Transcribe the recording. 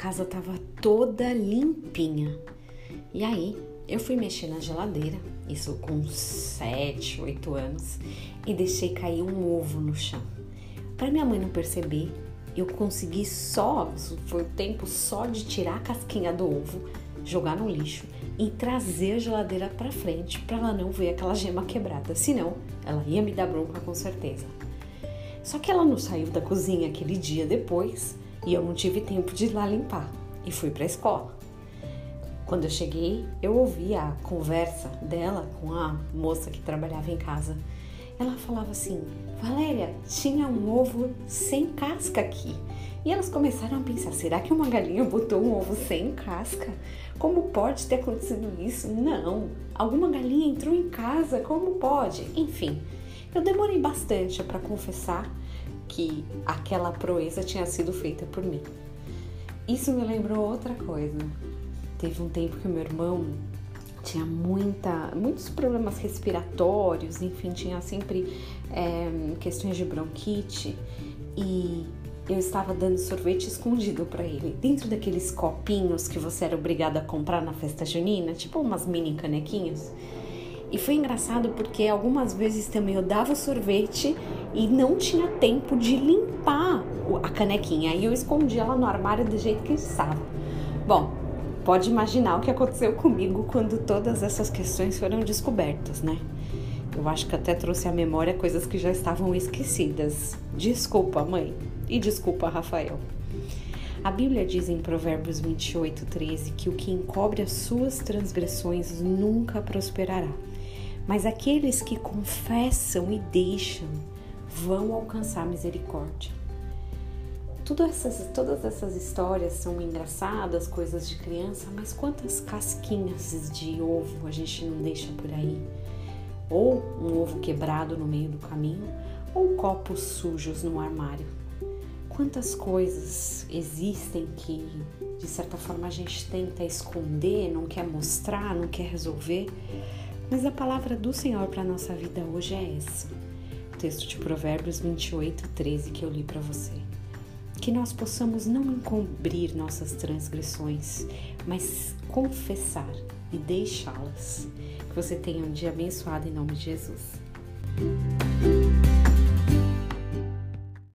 casa tava toda limpinha. E aí eu fui mexer na geladeira, isso com 7, 8 anos, e deixei cair um ovo no chão. Para minha mãe não perceber, eu consegui só, foi o tempo só de tirar a casquinha do ovo, jogar no lixo e trazer a geladeira para frente para ela não ver aquela gema quebrada, senão ela ia me dar bronca com certeza. Só que ela não saiu da cozinha aquele dia depois e eu não tive tempo de ir lá limpar e fui para a escola. Quando eu cheguei, eu ouvi a conversa dela com a moça que trabalhava em casa. Ela falava assim: Valéria, tinha um ovo sem casca aqui. E elas começaram a pensar: será que uma galinha botou um ovo sem casca? Como pode ter acontecido isso? Não, alguma galinha entrou em casa, como pode? Enfim, eu demorei bastante para confessar que aquela proeza tinha sido feita por mim. Isso me lembrou outra coisa. Teve um tempo que meu irmão tinha muita, muitos problemas respiratórios, enfim, tinha sempre é, questões de bronquite e eu estava dando sorvete escondido para ele, dentro daqueles copinhos que você era obrigado a comprar na festa junina, tipo umas mini canequinhas. E foi engraçado porque algumas vezes também eu dava sorvete e não tinha tempo de limpar a canequinha. Aí eu escondia ela no armário do jeito que estava. Bom, pode imaginar o que aconteceu comigo quando todas essas questões foram descobertas, né? Eu acho que até trouxe à memória coisas que já estavam esquecidas. Desculpa, mãe. E desculpa, Rafael. A Bíblia diz em Provérbios 28, 13 que o que encobre as suas transgressões nunca prosperará, mas aqueles que confessam e deixam vão alcançar misericórdia. Essas, todas essas histórias são engraçadas, coisas de criança, mas quantas casquinhas de ovo a gente não deixa por aí? Ou um ovo quebrado no meio do caminho, ou copos sujos no armário. Quantas coisas existem que de certa forma a gente tenta esconder, não quer mostrar, não quer resolver, mas a palavra do Senhor para nossa vida hoje é essa. O texto de Provérbios 28, 13 que eu li para você que nós possamos não encobrir nossas transgressões, mas confessar e deixá-las. Que você tenha um dia abençoado em nome de Jesus.